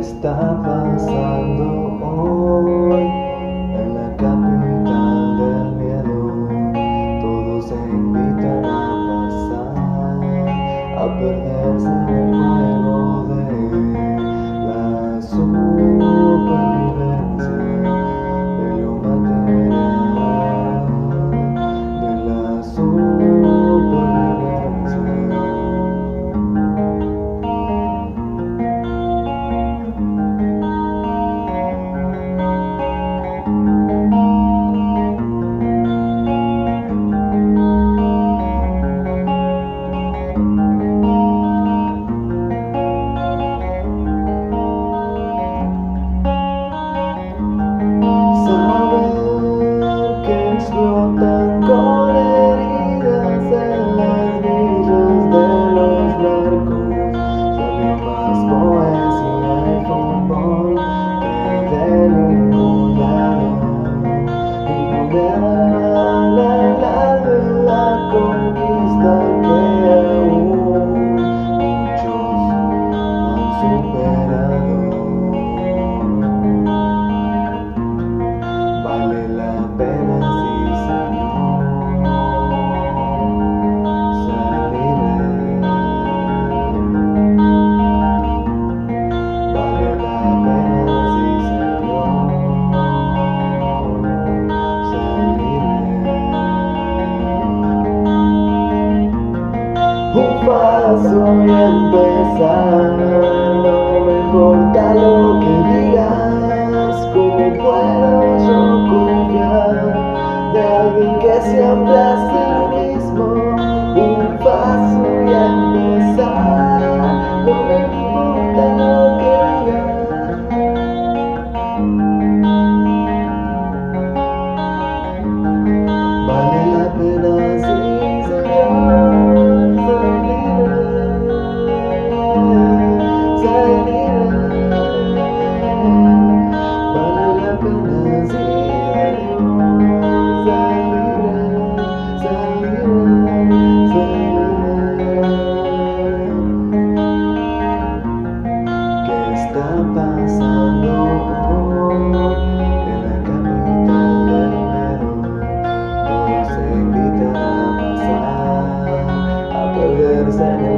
está pasando hoy? all the Un paso y empezar. No me importa lo que digas, ¿cómo puedo yo confiar de alguien que siempre hace lo mismo? Un paso. said